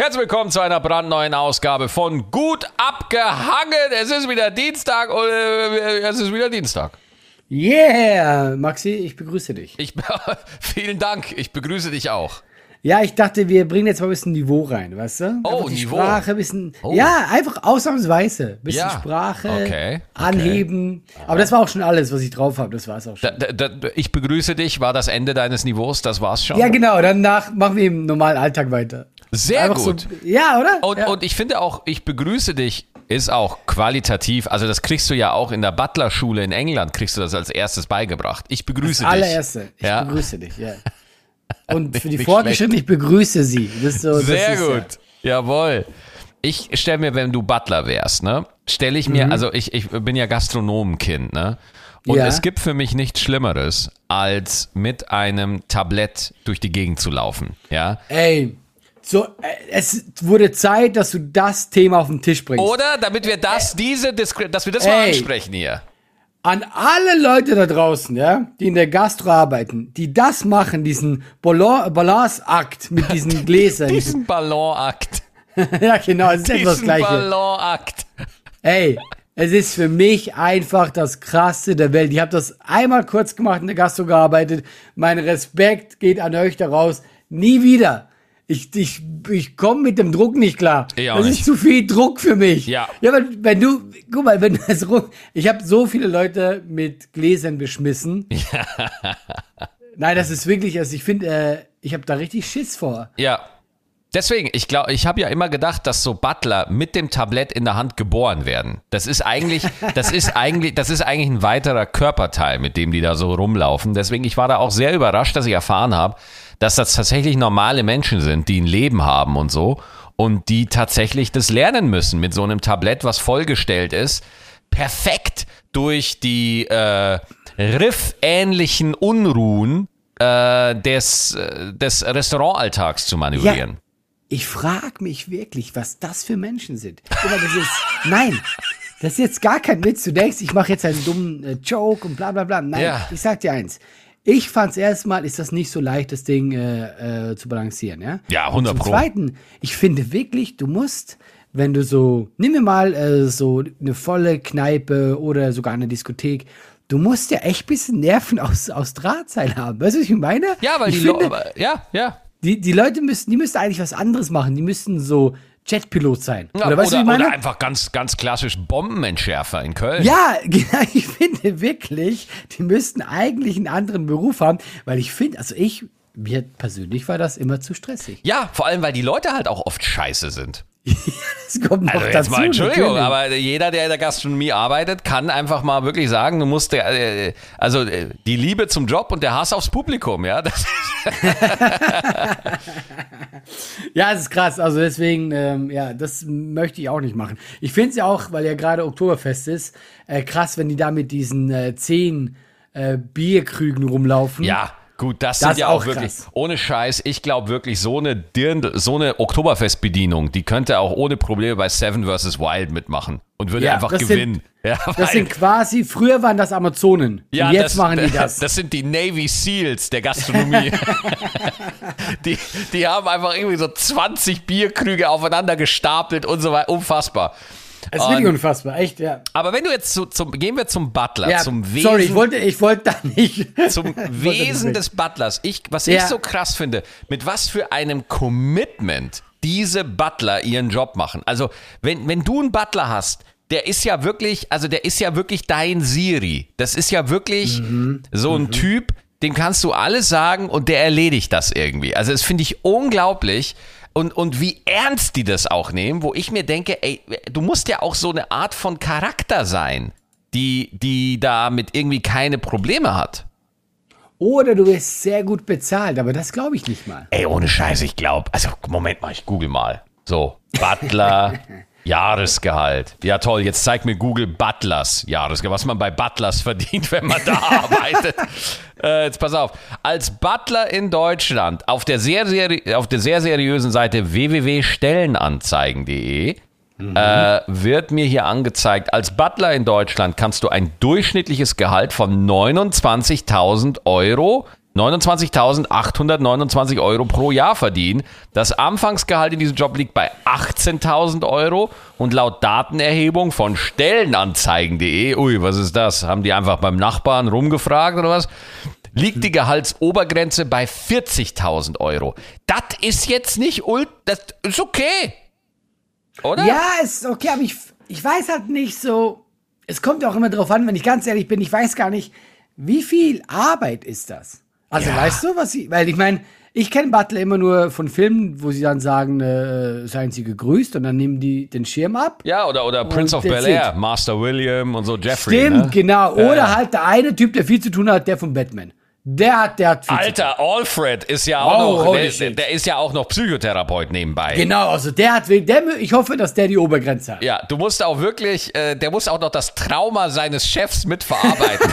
Herzlich willkommen zu einer brandneuen Ausgabe von Gut abgehangen. Es ist wieder Dienstag und äh, es ist wieder Dienstag. Yeah, Maxi, ich begrüße dich. Ich, vielen Dank, ich begrüße dich auch. Ja, ich dachte, wir bringen jetzt mal ein bisschen Niveau rein, weißt du? Oh, Niveau. Sprache bisschen. Oh. Ja, einfach ausnahmsweise. Ein bisschen Ja. Sprache Okay, okay. anheben. Aber das war auch schon alles, was ich drauf habe. Das war es auch schon. Da, da, ich begrüße dich, war das Ende deines Niveaus, das war's schon. ja, genau. Danach machen wir im normalen Alltag weiter. Sehr Einfach gut. So, ja, oder? Und, ja. und ich finde auch, ich begrüße dich, ist auch qualitativ, also das kriegst du ja auch in der Butler-Schule in England, kriegst du das als erstes beigebracht. Ich begrüße das dich. allererste. Ich Ja. begrüße dich, ja. Und für die Fortgeschrittenen, ich begrüße sie. So, Sehr gut. Jawohl. Ich stelle mir, wenn du Butler wärst, ne, stelle ich mir, also ich, ich bin ja Gastronomenkind, ne? Und Mhm. Ja. es gibt für mich nichts Schlimmeres, als mit einem Tablett durch die Gegend zu laufen. Ja. Ja. Ey, so, äh, es wurde Zeit, dass du das Thema auf den Tisch bringst. Oder damit wir das, diese Diskre dass wir das mal Ey. ansprechen hier. An alle Leute da draußen, ja, die in der Gastro arbeiten, die das machen, diesen Ballon- Balanceakt mit diesen Gläsern. Diesen Ballonakt. ja, genau, es ist etwas Diesen Gleiche. Ballonakt. Ey, es ist für mich einfach das Krasse der Welt. Ich habe das einmal kurz gemacht in der Gastro gearbeitet. Mein Respekt geht an euch daraus. Nie wieder. Ich, ich, ich komme mit dem Druck nicht klar. Ich auch das nicht. ist zu viel Druck für mich. Ja. Ja, aber wenn du, guck mal, wenn das rum, ich habe so viele Leute mit Gläsern beschmissen. Nein, das ist wirklich, also ich finde, äh, ich habe da richtig Schiss vor. Ja. Deswegen, ich glaube, ich habe ja immer gedacht, dass so Butler mit dem Tablett in der Hand geboren werden. Das ist eigentlich, das ist eigentlich, das ist eigentlich ein weiterer Körperteil, mit dem die da so rumlaufen. Deswegen, ich war da auch sehr überrascht, dass ich erfahren habe, dass das tatsächlich normale Menschen sind, die ein Leben haben und so und die tatsächlich das lernen müssen mit so einem Tablett, was vollgestellt ist, perfekt durch die äh, riffähnlichen Unruhen äh, des, äh, des Restaurantalltags zu manövrieren. Ich frage mich wirklich, was das für Menschen sind. Mal, das ist, nein, das ist jetzt gar kein Witz. Du denkst, ich mache jetzt einen dummen äh, Joke und bla bla bla. Nein, Ja. ich sag dir eins. Ich fand's erstmal, ist das nicht so leicht, das Ding äh, äh, zu balancieren, ja? Ja, Und 100 Zum Pro. Zweiten, ich finde wirklich, du musst, wenn du so, nimm mir mal äh, so eine volle Kneipe oder sogar eine Diskothek, du musst ja echt bisschen Nerven aus, aus Drahtseil haben. Weißt du, was ich meine? Ja, weil ich die finde, Leute, ja, ja. die, die Leute müssten, die müssten eigentlich was anderes machen. Die müssten so Jetpilot sein. Ja, oder weißt du, oder, meine? oder einfach ganz, ganz klassisch Bombenentschärfer in Köln. ja, genau, ich finde wirklich, die müssten eigentlich einen anderen Beruf haben, weil ich finde, also ich, mir persönlich war das immer zu stressig. Ja, vor allem, weil die Leute halt auch oft scheiße sind. Das kommt noch Also dazu. mal, Entschuldigung, natürlich. aber jeder, der in der Gastronomie arbeitet, kann einfach mal wirklich sagen, du musst, der, äh, also äh, die Liebe zum Job und der Hass aufs Publikum, ja, Ja, es ist krass. Also deswegen, ähm, ja, das möchte ich auch nicht machen. Ich finde es ja auch, weil ja gerade Oktoberfest ist, äh, krass, wenn die da mit diesen äh, zehn äh, Bierkrügen rumlaufen. ja, gut, das, Das sind ja auch wirklich, krass. ohne Scheiß, ich glaube wirklich, so eine Dirndl, so eine Oktoberfestbedienung, die könnte auch ohne Probleme bei Seven vs. Wild mitmachen und würde Ja, einfach das sind- gewinnen. ja, Das sind quasi, früher waren das Amazonen. Ja, jetzt machen die das. Das sind die Navy Seals der Gastronomie. die, die haben einfach irgendwie so 20 Bierkrüge aufeinander gestapelt und so weiter. Unfassbar. Das ist wirklich unfassbar, echt, ja. Aber wenn du jetzt zu, zum, gehen wir zum Butler, ja zum Wesen, sorry, ich wollte, ich wollte da nicht. zum Wesen des Butlers. Ich, was Ja. ich so krass finde, mit was für einem Commitment diese Butler ihren Job machen. Also, wenn, wenn du einen Butler hast, der ist ja wirklich, also der ist ja wirklich dein Siri. Das ist ja wirklich Mhm. so ein Typ, dem kannst du alles sagen und der erledigt das irgendwie. Also, das finde ich unglaublich. Und, und wie ernst die das auch nehmen, wo ich mir denke, ey, du musst ja auch so eine Art von Charakter sein, die, die damit irgendwie keine Probleme hat. Oder du wirst sehr gut bezahlt, aber das glaube ich nicht mal. Ey, ohne Scheiß, ich glaube. Also, Moment mal, ich google mal. So, Butler, Jahresgehalt. Ja, toll, jetzt zeigt mir Google Butlers Jahresgehalt, was man bei Butlers verdient, wenn man da arbeitet. Äh, jetzt pass auf. Als Butler in Deutschland auf der sehr, seri auf der sehr seriösen Seite www.stellenanzeigen.de äh, wird mir hier angezeigt, als Butler in Deutschland kannst du ein durchschnittliches Gehalt von 29.000 Euro 29.829 Euro pro Jahr verdienen. Das Anfangsgehalt in diesem Job liegt bei 18.000 Euro und laut Datenerhebung von Stellenanzeigen.de, ui, was ist das? Haben die einfach beim Nachbarn rumgefragt oder was? Liegt die Gehaltsobergrenze bei 40.000 Euro. Das ist jetzt nicht, ult, das ist okay. Oder? Ja, ist okay, aber ich, ich weiß halt nicht so. Es kommt ja auch immer drauf an, wenn ich ganz ehrlich bin, ich weiß gar nicht, wie viel Arbeit ist das? Also Ja. weißt du, was ich, weil ich meine, ich kenne Butler immer nur von Filmen, wo sie dann sagen, äh, seien sie gegrüßt und dann nehmen die den Schirm ab. Ja, oder, oder Prince of Bel Air. Master William und so Jeffrey. Stimmt, ne? genau. Oder ja. halt der eine Typ, der viel zu tun hat, der von Batman. Der hat, der hat viel zu Alter, Alfred ist ja auch Oh, noch, der, der ist ja auch noch Psychotherapeut nebenbei. Genau, also der hat, der, ich hoffe, dass der die Obergrenze hat. Ja, du musst auch wirklich, äh, der muss auch noch das Trauma seines Chefs mitverarbeiten.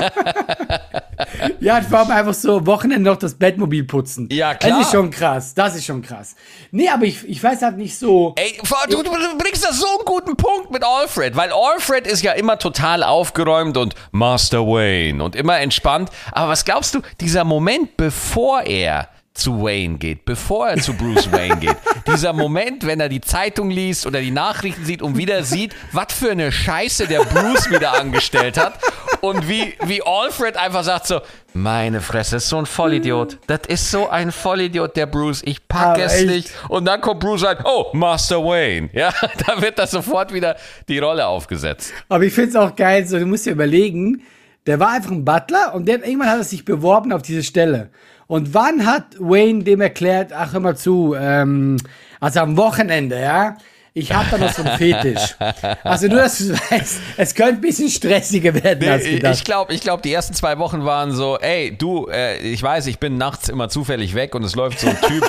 Ja, vor allem einfach so Wochenende noch das Bettmobil putzen. Ja, klar. Das ist schon krass, das ist schon krass. Nee, aber ich, ich weiß halt nicht so. Ey, du, du du bringst das so einen guten Punkt mit Alfred, weil Alfred ist ja immer total aufgeräumt und Master Wayne und immer entspannt. Aber was glaubst du, dieser Moment, bevor er zu Wayne geht, bevor er zu Bruce Wayne geht, dieser Moment, wenn er die Zeitung liest oder die Nachrichten sieht und wieder sieht, was für eine Scheiße der Bruce wieder angestellt hat und wie, wie Alfred einfach sagt so, meine Fresse, das ist so ein Vollidiot. Das ist so ein Vollidiot, der Bruce. Ich pack Aber es echt. nicht. Und dann kommt Bruce und sagt, oh, Master Wayne. Ja, da wird das sofort wieder die Rolle aufgesetzt. Aber ich finde es auch geil, so, du musst dir überlegen, der war einfach ein Butler und der, irgendwann hat er sich beworben auf diese Stelle. Und wann hat Wayne dem erklärt, ach hör mal zu, ähm, also am Wochenende, ja, ich habe da noch so einen Fetisch. Also nur, dass du weißt, es könnte ein bisschen stressiger werden als Ich gedacht. glaube, ich glaub, die ersten zwei Wochen waren so, ey, du, äh, ich weiß, ich bin nachts immer zufällig weg und es läuft so ein Typ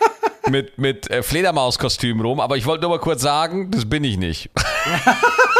mit, mit äh, Fledermauskostüm rum, aber ich wollte nur mal kurz sagen, das bin ich nicht.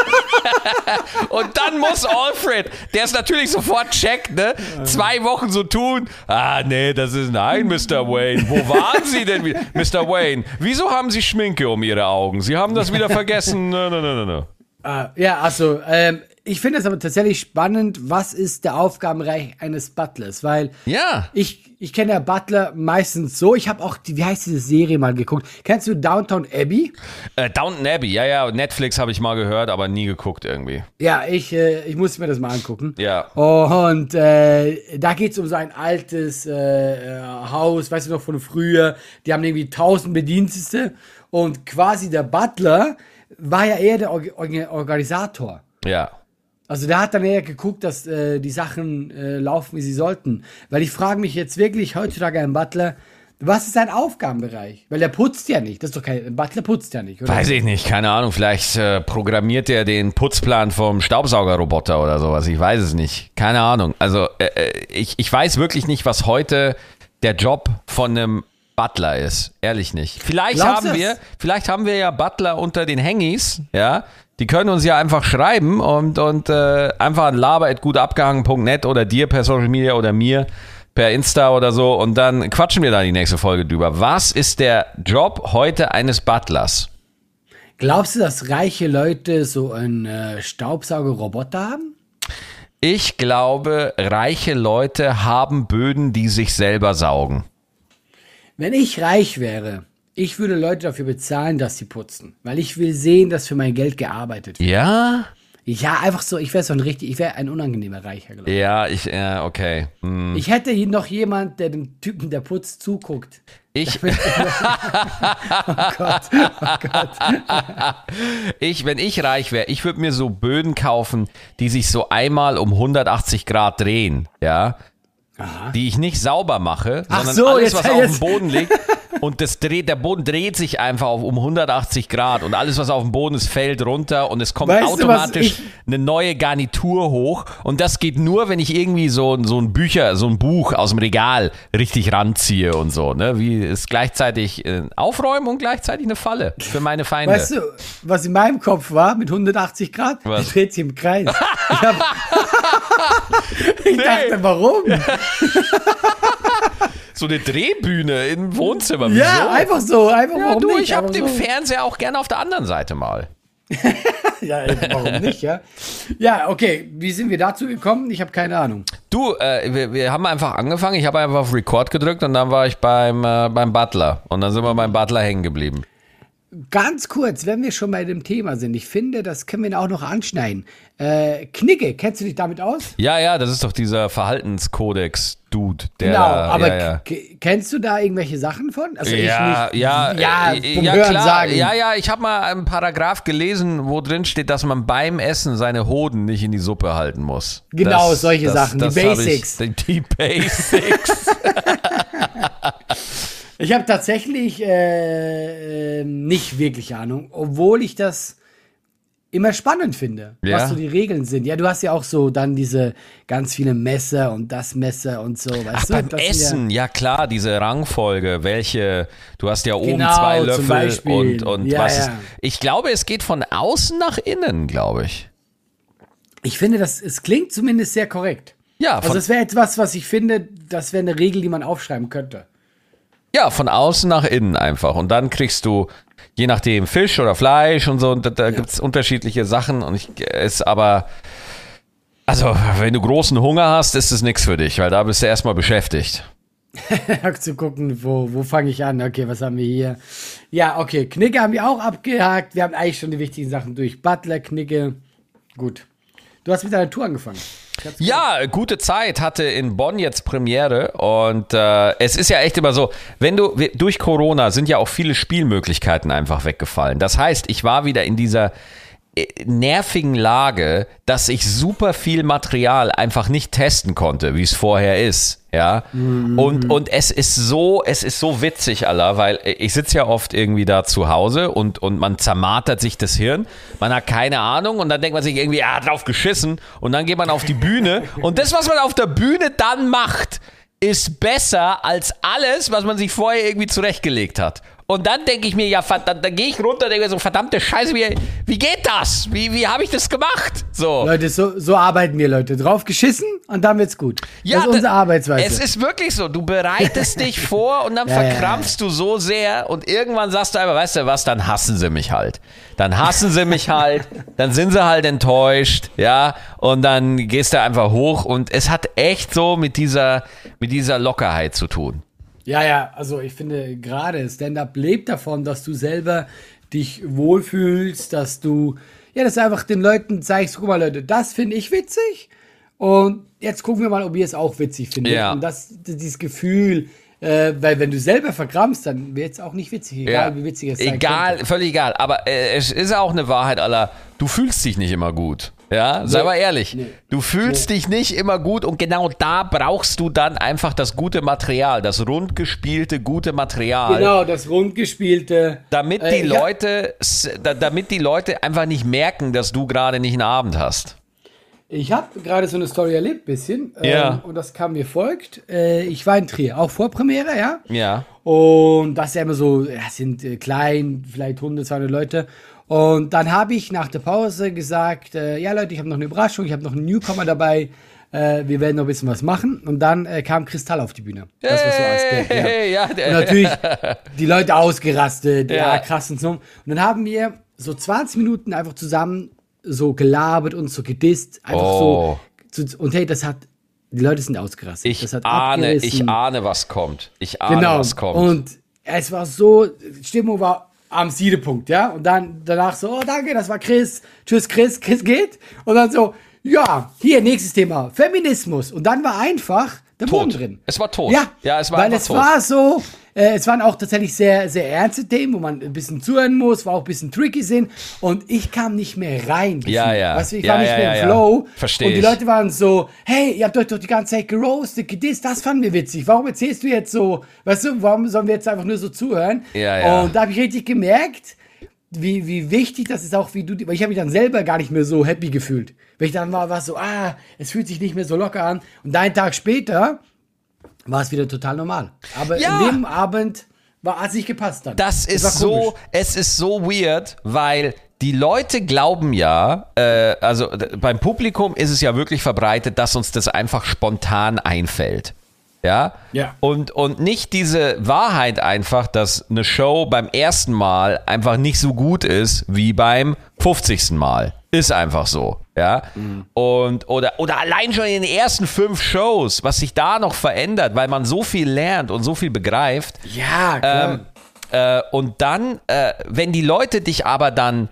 Und dann muss Alfred, der es natürlich sofort checkt, ne? Zwei Wochen so tun. Ah, nee, das ist nein, Mr. Wayne. Wo waren Sie denn? Mr. Wayne, wieso haben Sie Schminke um Ihre Augen? Sie haben das wieder vergessen. No, no, no, no. Ah, ja, also, ähm, ich finde es aber tatsächlich spannend, was ist der Aufgabenbereich eines Butlers, weil Ja. ich, ich kenne ja Butler meistens so, ich habe auch, die, wie heißt diese Serie mal geguckt, kennst du Downtown Abbey? Äh, Downton Abbey, ja, ja, Netflix habe ich mal gehört, aber nie geguckt irgendwie. Ja, ich, äh, ich muss mir das mal angucken. Ja. Und äh, da geht es um so ein altes äh, äh, Haus, weißt du noch, von früher. Die haben irgendwie tausend Bedienstete und quasi der Butler war ja eher der Or Or Organisator. Ja. Also der hat dann eher geguckt, dass äh, die Sachen äh, laufen, wie sie sollten. Weil ich frage mich jetzt wirklich heutzutage ein Butler, was ist sein Aufgabenbereich? Weil der putzt ja nicht. Das ist doch kein ein Butler putzt ja nicht, oder? Weiß ich nicht, keine Ahnung. Vielleicht äh, programmiert er den Putzplan vom Staubsaugerroboter oder sowas. Ich weiß es nicht. Keine Ahnung. Also äh, äh, ich, ich weiß wirklich nicht, was heute der Job von einem Butler ist. Ehrlich nicht. Vielleicht Glaubst haben wir, vielleicht haben wir ja Butler unter den Hengis, ja. Die können uns ja einfach schreiben und, und äh, einfach an laber.gutabgehangen.net oder dir per Social Media oder mir per Insta oder so und dann quatschen wir da die nächste Folge drüber. Was ist der Job heute eines Butlers? Glaubst du, dass reiche Leute so einen äh, Staubsaugerroboter haben? Ich glaube, reiche Leute haben Böden, die sich selber saugen. Wenn ich reich wäre, ich würde Leute dafür bezahlen, dass sie putzen. Weil ich will sehen, dass für mein Geld gearbeitet wird. Ja? Ja, einfach so, ich wäre so ein richtig, ich wäre ein unangenehmer Reicher, glaube ich. Ja, ich, ja, okay. Hm. Ich hätte hier noch jemand, der dem Typen, der putzt, zuguckt. Ich, Oh Gott, oh Gott. ich, wenn ich reich wäre, ich würde mir so Böden kaufen, die sich so einmal um 180 Grad drehen, ja? Die ich nicht sauber mache, Ach sondern so, alles, jetzt- was auf dem jetzt- Boden liegt. Und das dreht, der Boden dreht sich einfach auf um 180 Grad und alles, was auf dem Boden ist, fällt runter und es kommt Weißt du, automatisch ich- eine neue Garnitur hoch. Und das geht nur, wenn ich irgendwie so, so ein Bücher, so ein Buch aus dem Regal richtig ranziehe und so. Ne? Wie ist gleichzeitig äh, Aufräumen und gleichzeitig eine Falle für meine Feinde. Weißt du, was in meinem Kopf war mit 180 Grad? Was? Dreht sich im Kreis. Ich, hab, ich dachte, warum? so eine Drehbühne im Wohnzimmer. Wieso? Ja, einfach so, einfach Ja, warum du, nicht? ich habe den so. Fernseher auch gerne auf der anderen Seite mal. Ja, warum nicht, ja? Ja, okay, wie sind wir dazu gekommen? Ich habe keine Ahnung. Du, äh, wir, wir haben einfach angefangen. Ich habe einfach auf Record gedrückt und dann war ich beim, äh, beim Butler. Und dann sind wir beim Butler hängen geblieben. Ganz kurz, wenn wir schon bei dem Thema sind, ich finde, das können wir auch noch anschneiden. Äh, Knigge, kennst du dich damit aus? Ja, ja, das ist doch dieser Verhaltenskodex-Dude. Der, genau, aber ja, ja. kennst du da irgendwelche Sachen von? Also Ja, ich nicht. ja, ja, äh, ja, Hören klar. sagen. Ja, ja, ich habe mal einen Paragraph gelesen, wo drin steht, dass man beim Essen seine Hoden nicht in die Suppe halten muss. Genau, solche Sachen, die hab ich- Basics. die, die Basics. Ich habe tatsächlich äh, äh, nicht wirklich Ahnung, obwohl ich das immer spannend finde, Ja. was so die Regeln sind. Ja, du hast ja auch so dann diese ganz viele Messer und das Messer und so, weißt Ach, du? beim Das Essen, ja, klar, diese Rangfolge, welche, du hast ja oben Genau, zwei Löffel und, und Ja, was ja. ist. Ich glaube, es geht von außen nach innen, glaube ich. Ja, ich finde, das, es klingt zumindest sehr korrekt. Ja, Also das wäre etwas, was ich finde, das wäre eine Regel, die man aufschreiben könnte. Ja, von außen nach innen einfach. Und dann kriegst du, je nachdem, Fisch oder Fleisch und so, und da, da gibt's unterschiedliche Sachen. Und ich ist aber, also, wenn du großen Hunger hast, ist es nichts für dich, weil da bist du erstmal beschäftigt. zu gucken, wo, wo fange ich an? Okay, was haben wir hier? Ja, okay, Knicke haben wir auch abgehakt. Wir haben eigentlich schon die wichtigen Sachen durch. Butler, Knicke. Gut. Du hast mit deiner Tour angefangen. Ja, gute Zeit hatte in Bonn jetzt Premiere und äh, es ist ja echt immer so, wenn du durch Corona sind ja auch viele Spielmöglichkeiten einfach weggefallen. Das heißt, ich war wieder in dieser äh, nervigen Lage, dass ich super viel Material einfach nicht testen konnte, wie es vorher ist. Ja, und, und es ist so, es ist so witzig, Allah, weil ich sitze ja oft irgendwie da zu Hause und, und man zermartert sich das Hirn, man hat keine Ahnung und dann denkt man sich irgendwie, ah, drauf geschissen. Und dann geht man auf die Bühne. Und das, was man auf der Bühne dann macht, ist besser als alles, was man sich vorher irgendwie zurechtgelegt hat. Und dann denke ich mir, ja, verdammt, dann gehe ich runter und denke mir so, verdammte Scheiße, wie, wie geht das? Wie, wie habe ich das gemacht? So. Leute, so, so arbeiten wir, Leute. Drauf geschissen und dann wird's gut. das ist unsere Arbeitsweise. Es ist wirklich so. Du bereitest dich vor und dann Ja, ja, verkrampfst du so sehr und irgendwann sagst du einfach, weißt du was, dann hassen sie mich halt. Dann hassen sie mich halt, dann sind sie halt enttäuscht, ja, und dann gehst du einfach hoch und es hat echt so mit dieser, mit dieser Lockerheit zu tun. Ja, ja, also ich finde gerade Stand-up lebt davon, dass du selber dich wohlfühlst, dass du, ja, dass du einfach den Leuten zeigst, guck mal Leute, das finde ich witzig und jetzt gucken wir mal, ob ihr es auch witzig findet. Ja. Und das, dieses Gefühl, äh, weil wenn du selber verkrampfst, dann wird es auch nicht witzig, egal wie witzig es sein Egal, könnte. völlig egal. Aber äh, es ist auch eine Wahrheit, aller. Du fühlst dich nicht immer gut. Ja, sei Nee. mal ehrlich. Nee. Du fühlst dich nicht immer gut und genau da brauchst du dann einfach das gute Material, das rundgespielte gute Material. Genau, das rundgespielte. Damit Äh, die ja. Leute, da, damit die Leute einfach nicht merken, dass du gerade nicht einen Abend hast. Ich habe gerade so eine Story erlebt, bisschen. Ja. Ähm, und das kam mir folgt. Äh, ich war in Trier, auch vor Premiere, ja. Ja. Und das ist ja immer so, ja, es sind äh, klein, vielleicht 100, 200 Leute. Und dann habe ich nach der Pause gesagt, äh, ja Leute, ich habe noch eine Überraschung, ich habe noch einen Newcomer dabei. Äh, wir werden noch ein bisschen was machen. Und dann äh, kam Kristall auf die Bühne. Das war so als Gag, ja. Ja, der- Und natürlich die Leute ausgerastet, ja, Ja. krass und so. Und dann haben wir so 20 Minuten einfach zusammen so gelabert und so gedisst. Einfach Oh. so. zu- Und hey, das hat, die Leute sind ausgerastet. Ich ahne, abgerissen. ich ahne, was kommt. Ich ahne, Genau. was kommt. Und es war so, die Stimmung war am Siedepunkt, ja. Und dann danach so, oh danke, das war Chris. Tschüss, Chris, Chris geht. Und dann so, ja, hier, nächstes Thema, Feminismus. Und dann war einfach der Boden Tot. drin. Es war tot. Ja, Ja, es war weil es tot. war so, äh, es waren auch tatsächlich sehr, sehr ernste Themen, wo man ein bisschen zuhören muss, war auch ein bisschen tricky sind. Und ich kam nicht mehr rein. gefühlt. Ja, ja. Weißt du, ich Ja, war nicht ja, mehr im ja. Flow. Versteh Und die ich. Leute waren so, hey, ihr habt euch doch die ganze Zeit geroastet, gedisst, das fanden wir witzig. Warum erzählst du jetzt so, weißt du, warum sollen wir jetzt einfach nur so zuhören? Ja, ja. Und da habe ich richtig gemerkt, wie, wie wichtig das ist auch, wie du, weil ich habe mich dann selber gar nicht mehr so happy gefühlt. Weil ich dann war, war so, ah, es fühlt sich nicht mehr so locker an. Und einen Tag später war es wieder total normal. Aber Ja. in dem Abend war, hat es nicht gepasst dann. Das ist so, es ist so weird, weil die Leute glauben ja, äh, also beim Publikum ist es ja wirklich verbreitet, dass uns das einfach spontan einfällt. Ja? Ja. Und, und nicht diese Wahrheit einfach, dass eine Show beim ersten Mal einfach nicht so gut ist wie beim 50. Mal. Ist einfach so, ja. Mhm. Und, oder, oder allein schon in den ersten fünf Shows, was sich da noch verändert, weil man so viel lernt und so viel begreift. Ja, klar. Ähm, äh, und dann, äh, wenn die Leute dich aber dann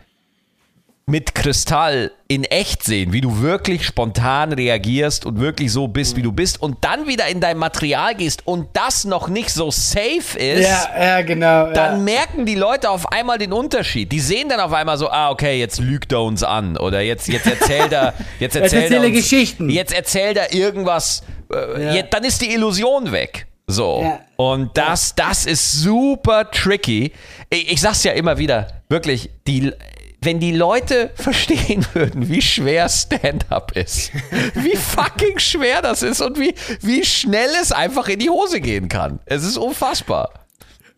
mit Kristall in echt sehen, wie du wirklich spontan reagierst und wirklich so bist, wie du bist und dann wieder in dein Material gehst und das noch nicht so safe ist, ja, ja, genau, dann ja. merken die Leute auf einmal den Unterschied. Die sehen dann auf einmal so, ah, okay, jetzt lügt er uns an oder jetzt, jetzt erzählt er, jetzt erzählt er uns, Geschichten. Jetzt erzählt er irgendwas, äh, jetzt, dann ist die Illusion weg. So. Ja. Und das, das ist super tricky. Ich, ich sag's ja immer wieder, wirklich, die, wenn die Leute verstehen würden, wie schwer Stand-up ist, wie fucking schwer das ist und wie, wie schnell es einfach in die Hose gehen kann. Es ist unfassbar.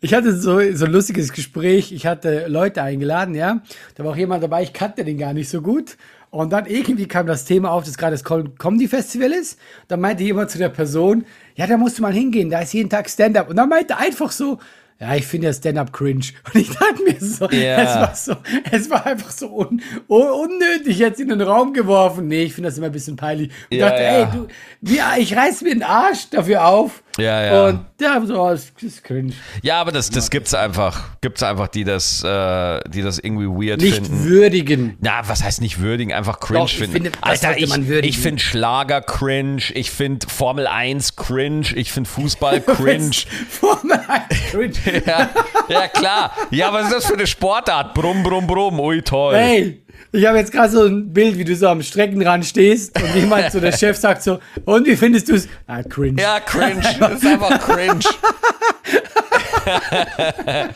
Ich hatte so, so ein lustiges Gespräch. Ich hatte Leute eingeladen, ja. Da war auch jemand dabei, ich kannte den gar nicht so gut. Und dann irgendwie kam das Thema auf, dass gerade das Comedy Festival ist. Dann meinte jemand zu der Person, ja, da musst du mal hingehen, da ist jeden Tag Stand-up. Und dann meinte einfach so, ja, ich finde ja Stand-up cringe. Und ich dachte mir so, yeah. es war so, es war einfach so un, un, unnötig jetzt in den Raum geworfen. Nee, ich finde das immer ein bisschen peinlich. Und ja, dachte, ja. ey, du, wie, ich reiß mir den Arsch dafür auf. Ja, ja. Und ja, so, das ist cringe. Ja, aber das, das gibt's einfach. Gibt's einfach, die das, äh, die das irgendwie weird nicht finden. Nicht würdigen. Na, was heißt nicht würdigen? Einfach cringe Doch, finden. Finde, Alter, ich, ich finde Schlager cringe. Ich finde Formel 1 cringe. Ich finde Fußball cringe. Formel 1 cringe. ja, ja, klar. Ja, was ist das für eine Sportart? Brumm, brumm, brumm. Ui, toll. Hey. Ich habe jetzt gerade so ein Bild, wie du so am Streckenrand stehst und jemand, so der Chef sagt so, und wie findest du es? Ah, cringe. Ja, cringe. Das ist einfach cringe.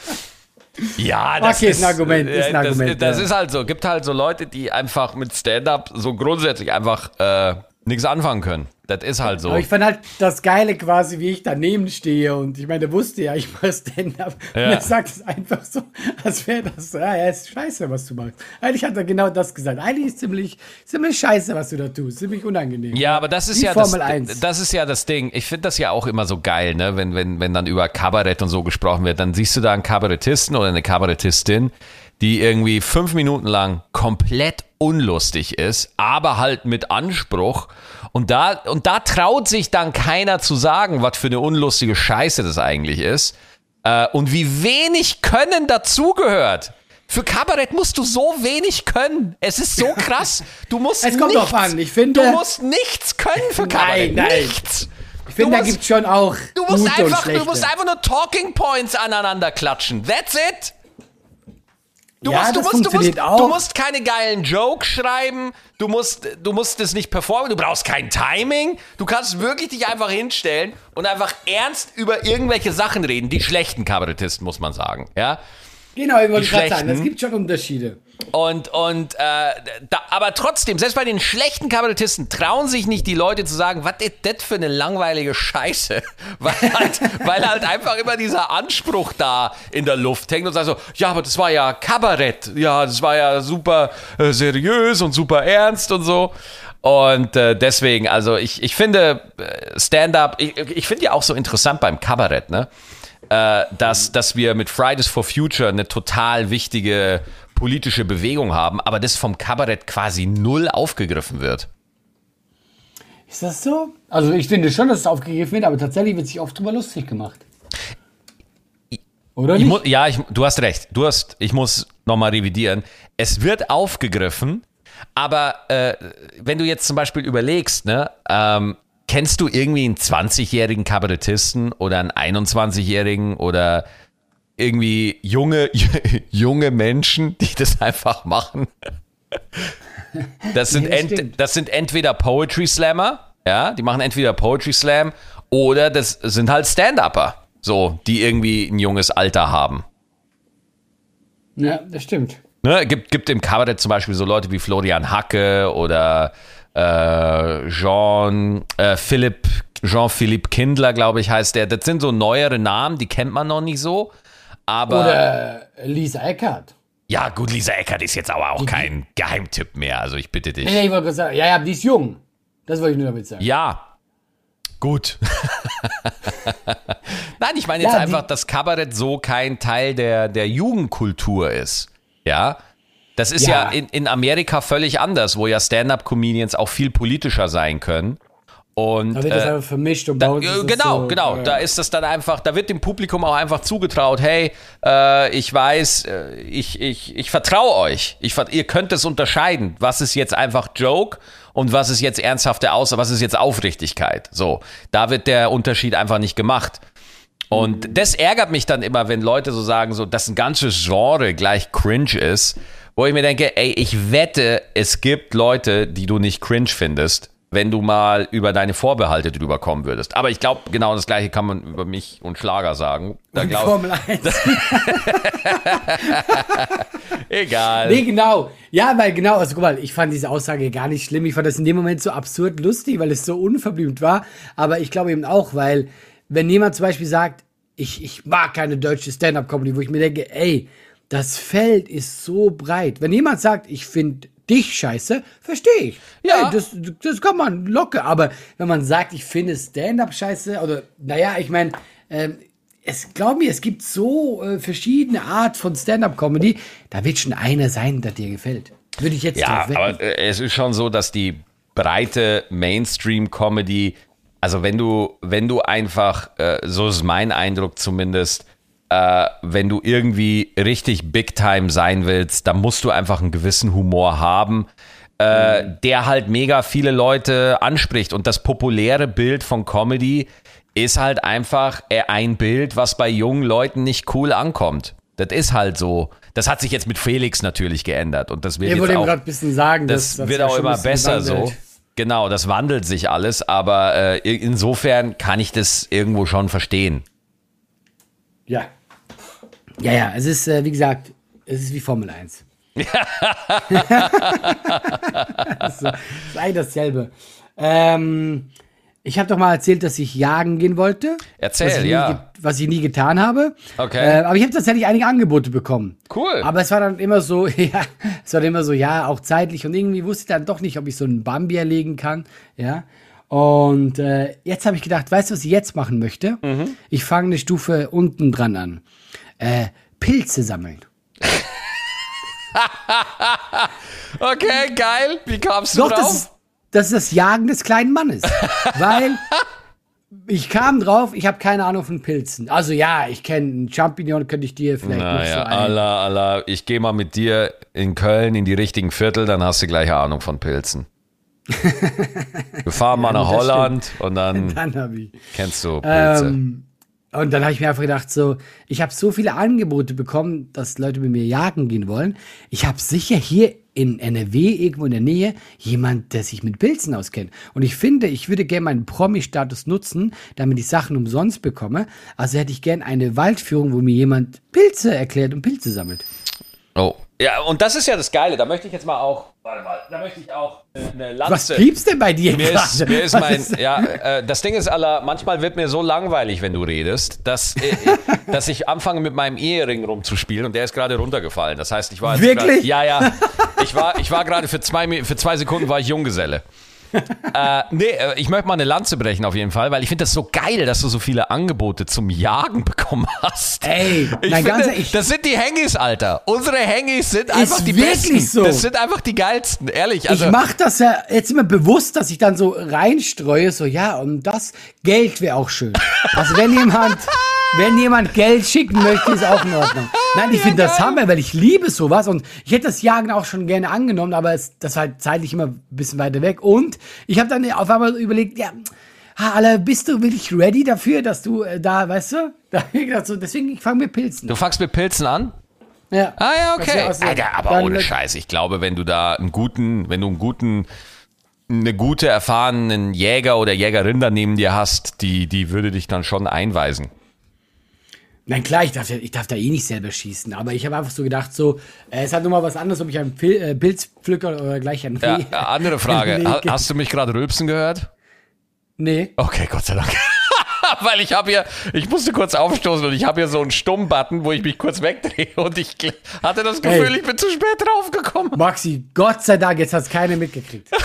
ja, das okay, ist, ein Argument. Ist ein Argument das, das ist halt so. Gibt halt so Leute, die einfach mit Stand-up so grundsätzlich einfach äh, nichts anfangen können. Das ist halt so. Aber ich fand halt das Geile quasi, wie ich daneben stehe und ich meine, der wusste ja, ich mache Stand-up. Ja. Und er sagt es einfach so, als wäre das, ja, ja, ist scheiße, was du machst. Eigentlich hat er genau das gesagt. Eigentlich ist ziemlich, ziemlich scheiße, was du da tust. Ziemlich unangenehm. Ja, aber das ist ja Formel das, 1. das ist ja das Ding. Ich finde das ja auch immer so geil, ne? wenn, wenn, wenn dann über Kabarett und so gesprochen wird. Dann siehst du da einen Kabarettisten oder eine Kabarettistin, die irgendwie fünf Minuten lang komplett unlustig ist, aber halt mit Anspruch. Und da, und da traut sich dann keiner zu sagen, was für eine unlustige Scheiße das eigentlich ist. Äh, und wie wenig Können dazugehört. Für Kabarett musst du so wenig können. Es ist so krass. Du musst es kommt nichts, drauf an. Ich finde, du musst nichts können für Kabarett. Nein, nein. Nichts. Ich finde, da gibt es schon auch. Du musst, einfach, du musst einfach nur Talking Points aneinander klatschen. That's it. Du, ja, musst, du, musst, du, musst, du musst keine geilen Jokes schreiben, du musst, du musst es nicht performen, du brauchst kein Timing. Du kannst wirklich dich einfach hinstellen und einfach ernst über irgendwelche Sachen reden. Die schlechten Kabarettisten, muss man sagen. Ja? Genau, ich wollte gerade sagen, es gibt schon Unterschiede. Und, und äh, da, aber trotzdem, selbst bei den schlechten Kabarettisten trauen sich nicht die Leute zu sagen, was ist das für eine langweilige Scheiße? Weil halt, weil halt einfach immer dieser Anspruch da in der Luft hängt und sagt so, ja, aber das war ja Kabarett, ja, das war ja super äh, seriös und super ernst und so. Und äh, deswegen, also ich, ich finde äh, Stand-up, ich, ich finde ja auch so interessant beim Kabarett, ne? äh, dass, dass wir mit Fridays for Future eine total wichtige politische Bewegung haben, aber das vom Kabarett quasi null aufgegriffen wird. Ist das so? Also ich finde schon, dass es aufgegriffen wird, aber tatsächlich wird sich oft drüber lustig gemacht. Oder nicht? Muss, ja, ich, du hast recht. Du hast, ich muss nochmal revidieren. Es wird aufgegriffen, aber äh, wenn du jetzt zum Beispiel überlegst, ne, ähm, Kennst du irgendwie einen 20-jährigen Kabarettisten oder einen 21-jährigen oder irgendwie junge, junge Menschen, die das einfach machen? Das sind, ent, das sind entweder Poetry Slammer, ja, die machen entweder Poetry Slam oder das sind halt Stand-Upper, so, die irgendwie ein junges Alter haben. Ja, das stimmt. Ne, gibt, gibt im Kabarett zum Beispiel so Leute wie Florian Hacke oder äh, Jean äh, Philipp Jean-Philippe Kindler, glaube ich, heißt der. Das sind so neuere Namen, die kennt man noch nicht so. Aber Oder Lisa Eckert. Ja, gut, Lisa Eckert ist jetzt aber auch die, kein Geheimtipp mehr. Also ich bitte dich. Nee, ich wollte sagen, ja, ja, die ist jung. Das wollte ich nur damit sagen. Ja, gut. Nein, ich meine jetzt ja, einfach, dass Kabarett so kein Teil der, der Jugendkultur ist. Ja, Das ist Ja. ja, in, in Amerika völlig anders, wo ja Stand-up-Comedians auch viel politischer sein können. Und Da wird das äh, einfach vermischt und da, genau, so, genau. äh, Da ist das dann einfach, da wird dem Publikum auch einfach zugetraut, hey, äh, ich weiß, äh, ich, ich, ich vertraue euch. Ich, ihr könnt es unterscheiden, was ist jetzt einfach Joke und was ist jetzt ernsthafte Aus, was ist jetzt Aufrichtigkeit. So, da wird der Unterschied einfach nicht gemacht. Und das ärgert mich dann immer, wenn Leute so sagen, so, dass ein ganzes Genre gleich cringe ist, wo ich mir denke, ey, ich wette, es gibt Leute, die du nicht cringe findest, wenn du mal über deine Vorbehalte drüber kommen würdest. Aber ich glaube, genau das gleiche kann man über mich und Schlager sagen. Da die glaub, Formel 1. egal. Nee, genau. Ja, weil genau, also guck mal, ich fand diese Aussage gar nicht schlimm. Ich fand das in dem Moment so absurd lustig, weil es so unverblümt war. Aber ich glaube eben auch, weil, wenn jemand zum Beispiel sagt, ich, ich mag keine deutsche Stand-Up-Comedy, wo ich mir denke, ey, das Feld ist so breit. Wenn jemand sagt, ich finde dich scheiße, verstehe ich. Ja. Ey, das, das kann man locker. Aber wenn man sagt, ich finde Stand-Up scheiße, oder, naja, ich meine, ähm, es, glaub mir, es gibt so äh, verschiedene Art von Stand-Up-Comedy, da wird schon einer sein, der dir gefällt. Würde ich jetzt Ja, aber äh, es ist schon so, dass die breite Mainstream-Comedy, also wenn du, wenn du einfach, äh, so ist mein Eindruck zumindest, äh, wenn du irgendwie richtig Big Time sein willst, dann musst du einfach einen gewissen Humor haben, äh, der halt mega viele Leute anspricht. Und das populäre Bild von Comedy ist halt einfach äh, ein Bild, was bei jungen Leuten nicht cool ankommt. Das ist halt so. Das hat sich jetzt mit Felix natürlich geändert und das wird Ich wollte ihm auch gerade ein bisschen sagen, das dass wird auch immer besser so. Genau, das wandelt sich alles, aber äh, insofern kann ich das irgendwo schon verstehen. Ja. Ja, ja, es ist, äh, wie gesagt, es ist wie Formel 1. so, ist eigentlich dasselbe. Ähm, ich habe doch mal erzählt, dass ich jagen gehen wollte. Erzähl, was ich nie ja. was ich nie getan habe. Okay. Äh, aber ich habe tatsächlich einige Angebote bekommen. Cool. Aber es war dann immer so, ja, es war dann immer so, ja, auch zeitlich und irgendwie wusste ich dann doch nicht, ob ich so einen Bambi erlegen kann, ja. Und äh, jetzt habe ich gedacht, weißt du, was ich jetzt machen möchte? Mhm. Ich fange eine Stufe unten dran an. Äh, Pilze sammeln. Okay, geil. Wie kamst du Doch, das drauf? ist, das ist das Jagen des kleinen Mannes. Weil ich kam drauf, ich habe keine Ahnung von Pilzen. Also ja, ich kenne einen Champignon, könnte ich dir vielleicht noch so Naja, ein. Allah, Allah, ich gehe mal mit dir in Köln in die richtigen Viertel, dann hast du gleich Ahnung von Pilzen. Wir fahren mal nach das Holland und dann Dann kennst du Pilze. Ähm, und dann habe ich mir einfach gedacht, so, ich habe so viele Angebote bekommen, dass Leute mit mir jagen gehen wollen. Ich habe sicher hier in NRW irgendwo in der Nähe jemand, der sich mit Pilzen auskennt. Und ich finde, ich würde gerne meinen Promi-Status nutzen, damit ich Sachen umsonst bekomme. Also hätte ich gern eine Waldführung, wo mir jemand Pilze erklärt und Pilze sammelt. Oh. Ja, und das ist ja das Geile. Da möchte ich jetzt mal auch. Warte mal, da möchte ich auch äh, eine Lanze. Was piepst denn bei dir Mir ist, mir ist Was mein, ist- ja, äh, das Ding ist, Allah, manchmal wird mir so langweilig, wenn du redest, dass, äh, dass ich anfange mit meinem Ehering rumzuspielen und der ist gerade runtergefallen. Das heißt, ich war jetzt Wirklich? Grad, ja, ja. Ich war, ich war gerade für zwei, für zwei Sekunden war ich Junggeselle. Äh, nee, äh, ich möchte mal eine Lanze brechen auf jeden Fall, weil ich finde das so geil, dass du so viele Angebote zum Jagen bekommen hast. Ey, ich mein finde, ganzer- ich- das sind die Hengis, Alter. Unsere Hengis sind einfach die wirklich besten. so. Das sind einfach die geilsten, ehrlich. Also, ich mache das ja jetzt immer bewusst, dass ich dann so reinstreue, so ja, und das Geld wäre auch schön. Also wenn jemand, wenn jemand Geld schicken möchte, ist auch in Ordnung. Nein, ich finde das Hammer, weil ich liebe sowas und ich hätte das Jagen auch schon gerne angenommen, aber es, das war halt zeitlich immer ein bisschen weiter weg. Und ich habe dann auf einmal überlegt, ja, ha, Alter, bist du wirklich ready dafür, dass du äh, da, weißt du? Da deswegen, ich fange mit Pilzen. du fangst mit Pilzen an? Ja. Ah ja, okay. Also, Alter, aber dann- ohne Scheiß. Ich glaube, wenn du da einen guten, wenn du einen guten, eine gute, erfahrenen Jäger oder Jägerin da neben dir hast, die, die würde dich dann schon einweisen. Nein, klar, ich darf, ja- ich darf da eh nicht selber schießen, aber ich habe einfach so gedacht, so, äh, es hat nochmal was anderes, ob ich einen Pil äh, Pilz pflücke oder gleich einen Ja, Reh- äh, andere Frage. Ha, hast du mich gerade rülpsen gehört? Nee. Okay, Gott sei Dank. Weil ich habe hier, ich musste kurz aufstoßen und ich habe hier so einen Stumm-Button, wo ich mich kurz wegdrehe und ich hatte das Gefühl, Hey. ich bin zu spät draufgekommen. Maxi, Gott sei Dank, jetzt hat's keiner mitgekriegt.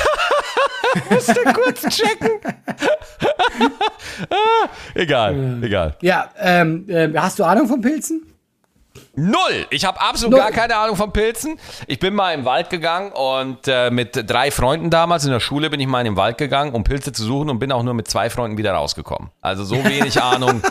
Musste kurz checken. egal, egal. Ja, ähm, ähm, hast du Ahnung von Pilzen? Null. Ich habe absolut Null. gar keine Ahnung von Pilzen. Ich bin mal im Wald gegangen und äh, mit drei Freunden damals in der Schule bin ich mal in den Wald gegangen, um Pilze zu suchen und bin auch nur mit zwei Freunden wieder rausgekommen. Also so wenig Ahnung.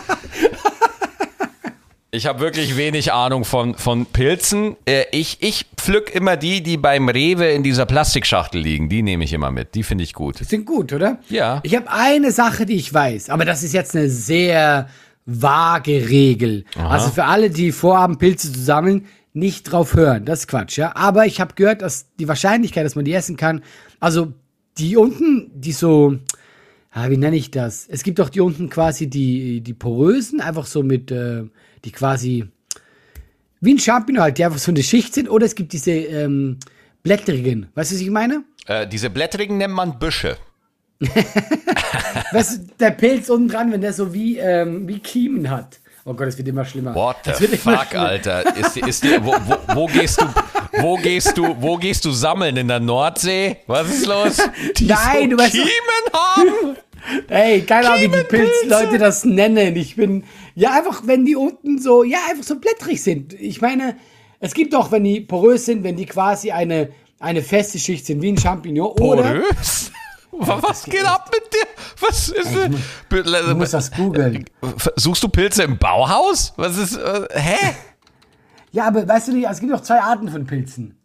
Ich habe wirklich wenig Ahnung von, von Pilzen. Äh, ich, ich pflück immer die, die beim Rewe in dieser Plastikschachtel liegen. Die nehme ich immer mit. Die finde ich gut. Sind gut, oder? Ja. Ich habe eine Sache, die ich weiß, aber das ist jetzt eine sehr vage Regel. Also für alle, die vorhaben, Pilze zu sammeln, nicht drauf hören. Das ist Quatsch, ja. Aber ich habe gehört, dass die Wahrscheinlichkeit, dass man die essen kann, also die unten, die so, ah, wie nenne ich das? Es gibt doch die unten quasi die, die porösen, einfach so mit, äh, die quasi wie ein Champignon halt, die einfach so eine Schicht sind. Oder es gibt diese ähm, blättrigen. Weißt du, was ich meine? Äh, diese Blättrigen nennt man Büsche. Weißt du, der Pilz unten dran, wenn der so wie, ähm, wie Kiemen hat. Oh Gott, es wird immer schlimmer. What the fuck, schlimmer. Alter? Ist, ist, wo, wo, wo gehst du, wo gehst du, wo gehst du sammeln? In der Nordsee? Was ist los? Die Nein, so du weißt- Kiemen haben? Ey, keine Ahnung, wie die. Pilzleute das nennen. Ich bin, ja, einfach, wenn die unten so, ja, einfach so blättrig sind. Ich meine, es gibt doch, wenn die porös sind, wenn die quasi eine, eine feste Schicht sind, wie ein Champignon. Oder, Porös? Was geht ab mit dir? Was ist du musst das googeln. Suchst du Pilze im Bauhaus? Was ist, äh, hä? Ja, aber weißt du nicht, es gibt doch zwei Arten von Pilzen.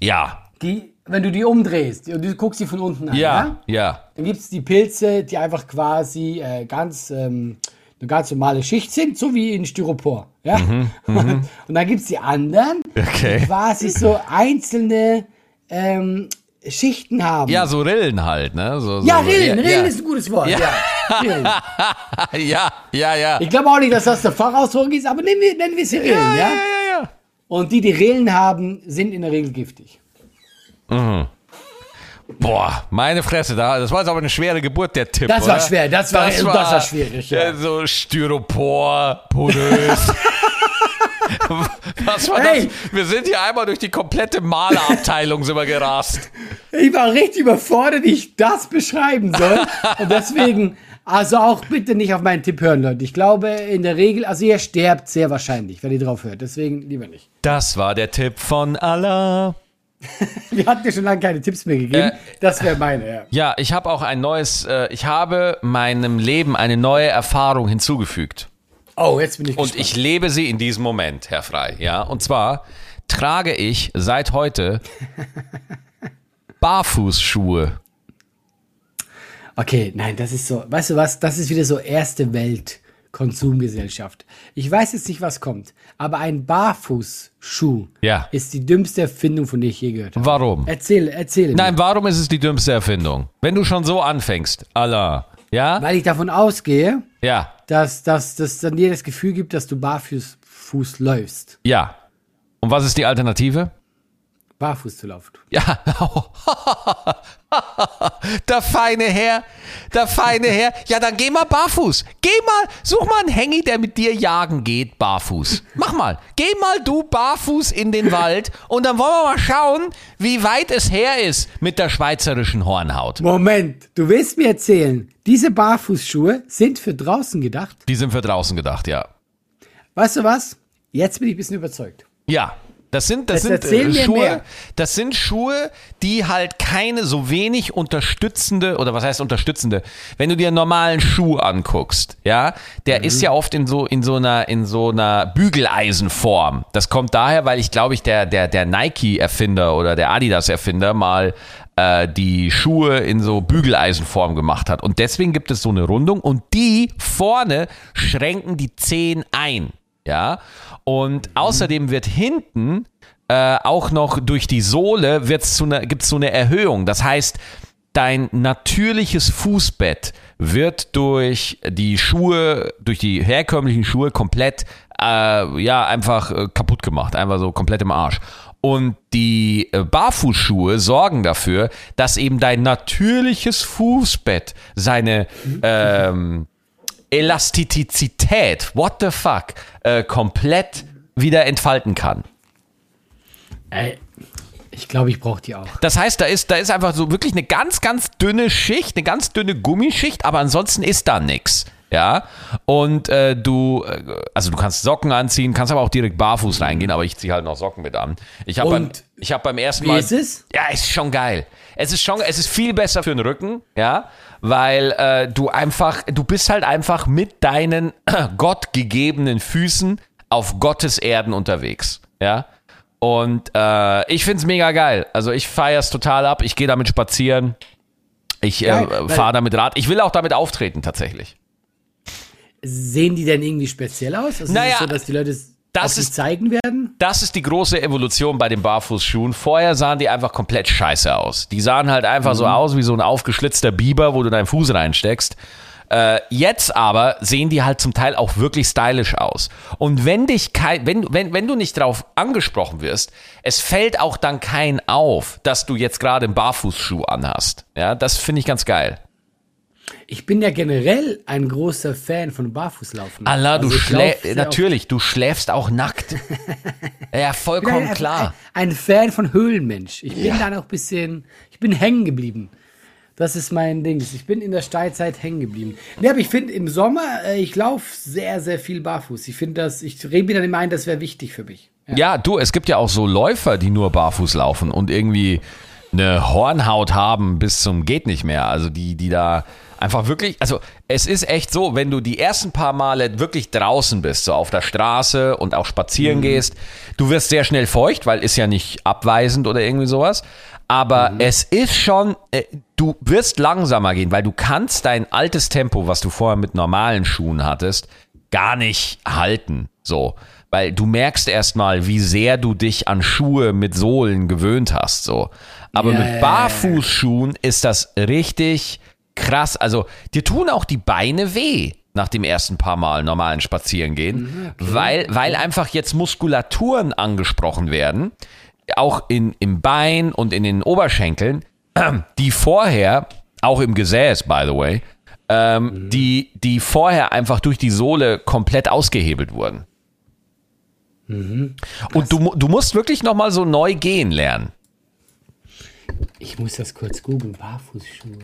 Ja, Die, wenn du die umdrehst und du guckst sie von unten an, ja, ja? ja. Dann gibt es die Pilze, die einfach quasi äh, ganz ähm, eine ganz normale Schicht sind, so wie in Styropor. Ja? und dann gibt es die anderen, Okay. die quasi so einzelne ähm, Schichten haben. Ja, so Rillen halt, ne? So, so, ja, Rillen, Rillen ja. ist ein gutes Wort. Ja. Rillen. ja, ja, ja. Ich glaube auch nicht, dass das der Fachausdruck ist, aber nennen wir, nennen wir sie Rillen, ja, ja, ja, ja. Und die, die Rillen haben, sind in der Regel giftig. Boah, meine Fresse, da, das war jetzt aber eine schwere Geburt, der Tipp. Das war oder? schwer, das war- das war schwierig, ja. So Styropor, porös. Was war Hey. das? Wir sind hier einmal durch die komplette Malerabteilung sind wir gerast. Ich war richtig überfordert, wie ich das beschreiben soll. Und deswegen, also auch bitte nicht auf meinen Tipp hören, Leute. Ich glaube, in der Regel, also ihr sterbt sehr wahrscheinlich, wenn ihr drauf hört. Deswegen lieber nicht. Das war der Tipp von Allah. Wir hatten ja schon lange keine Tipps mehr gegeben. Äh, das wäre meine, ja. Ja, ich habe auch ein neues, äh, ich habe meinem Leben eine neue Erfahrung hinzugefügt. Oh, jetzt bin ich Und gespannt. ich lebe sie in diesem Moment, Herr Frei. Ja, und zwar trage ich seit heute Barfußschuhe. Okay, nein, das ist so, weißt du was, das ist wieder so erste Welt Konsumgesellschaft. Ich weiß jetzt nicht, was kommt, aber ein Barfußschuh Ja. ist die dümmste Erfindung, von der ich je gehört habe. Warum? Erzähl, erzähl. Nein, warum ist es die dümmste Erfindung? Wenn du schon so anfängst, Allah. Ja? Weil ich davon ausgehe, Ja. dass, dass, dass dann dir das Gefühl gibt, dass du barfuß Fuß läufst. Ja. Und was ist die Alternative? Barfuß zu laufen. Ja. der feine Herr, der feine Herr. Ja, dann geh mal barfuß. Geh mal, such mal einen Hengi, der mit dir jagen geht, barfuß. Mach mal. Geh mal du barfuß in den Wald und dann wollen wir mal schauen, wie weit es her ist mit der schweizerischen Hornhaut. Moment, du willst mir erzählen, diese Barfußschuhe sind für draußen gedacht? Die sind für draußen gedacht, ja. Weißt du was? Jetzt bin ich ein bisschen überzeugt. Ja. Das sind, das Jetzt sind äh, Schuhe, mehr. das sind Schuhe, die halt keine so wenig unterstützende, oder was heißt unterstützende? Wenn du dir einen normalen Schuh anguckst, ja, der Mhm. ist ja oft in so, in so einer, in so einer Bügeleisenform. Das kommt daher, weil ich glaube ich, der, der, der Nike-Erfinder oder der Adidas-Erfinder mal äh, die Schuhe in so Bügeleisenform gemacht hat. Und deswegen gibt es so eine Rundung und die vorne schränken die Zehen ein. Ja, und außerdem wird hinten äh, auch noch durch die Sohle wird's zu einer, gibt's so eine Erhöhung. Das heißt, dein natürliches Fußbett wird durch die Schuhe, durch die herkömmlichen Schuhe komplett, äh, ja, einfach äh, kaputt gemacht. Einfach so komplett im Arsch. Und die äh, Barfußschuhe sorgen dafür, dass eben dein natürliches Fußbett seine ähm, Elastizität, what the fuck, äh, komplett wieder entfalten kann. Ey, ich glaube, ich brauche die auch. Das heißt, da ist, da ist einfach so wirklich eine ganz, ganz dünne Schicht, eine ganz dünne Gummischicht, aber ansonsten ist da nichts. ja, und äh, du, äh, also du kannst Socken anziehen, kannst aber auch direkt barfuß reingehen, aber ich ziehe halt noch Socken mit an. Ich habe beim, ich hab beim ersten Wie Mal, ist es? ja, ist schon geil. Es ist schon, es ist viel besser für den Rücken, ja, weil äh, du einfach, du bist halt einfach mit deinen gottgegebenen Füßen auf Gottes Erden unterwegs, ja. Und äh, ich find's mega geil. Also ich feier's total ab. Ich gehe damit spazieren. Ich äh, fahre damit Rad. Ich will auch damit auftreten tatsächlich. Sehen die denn irgendwie speziell aus? Also Naja, ist es so, dass die Leute es das ist- zeigen werden? Das ist die große Evolution bei den Barfußschuhen. Vorher sahen die einfach komplett scheiße aus. Die sahen halt einfach so aus wie so ein aufgeschlitzter Biber, wo du deinen Fuß reinsteckst. Äh, jetzt aber sehen die halt zum Teil auch wirklich stylisch aus. Und wenn dich kein, wenn, wenn, wenn du nicht drauf angesprochen wirst, es fällt auch dann kein auf, dass du jetzt gerade einen Barfußschuh anhast. Ja, das finde ich ganz geil. Ich bin ja generell ein großer Fan von Barfußlaufen. Allah, du Also lauf schläfst, natürlich, du schläfst auch nackt. ja, vollkommen bin klar. Ein, ein Fan von Höhlenmensch. Ich bin dann auch ein bisschen, ich bin hängen geblieben. Das ist mein Ding. Ich bin in der Steilzeit hängen geblieben. Ja, aber ich finde im Sommer, äh, ich laufe sehr, sehr viel barfuß. Ich finde das, ich rede mir dann immer ein, das wäre wichtig für mich. Ja. Ja, du, es gibt ja auch so Läufer, die nur barfuß laufen und irgendwie eine Hornhaut haben bis zum geht nicht mehr. Also die, die da einfach wirklich, also es ist echt so, wenn du die ersten paar Male wirklich draußen bist, so auf der Straße und auch spazieren gehst, du wirst sehr schnell feucht, weil ist ja nicht abweisend oder irgendwie sowas. Aber es ist schon, äh, du wirst langsamer gehen, weil du kannst dein altes Tempo, was du vorher mit normalen Schuhen hattest, gar nicht halten. So. Weil du merkst erstmal, wie sehr du dich an Schuhe mit Sohlen gewöhnt hast. So. Aber Ja, mit Barfußschuhen ist das richtig krass. Also, dir tun auch die Beine weh nach dem ersten paar Mal normalen Spazierengehen, weil, weil einfach jetzt Muskulaturen angesprochen werden, auch in, im Bein und in den Oberschenkeln, die vorher, auch im Gesäß, by the way, ähm, die, die vorher einfach durch die Sohle komplett ausgehebelt wurden. Und du, du musst wirklich nochmal so neu gehen lernen. Ich muss das kurz googeln. Barfußschuhe.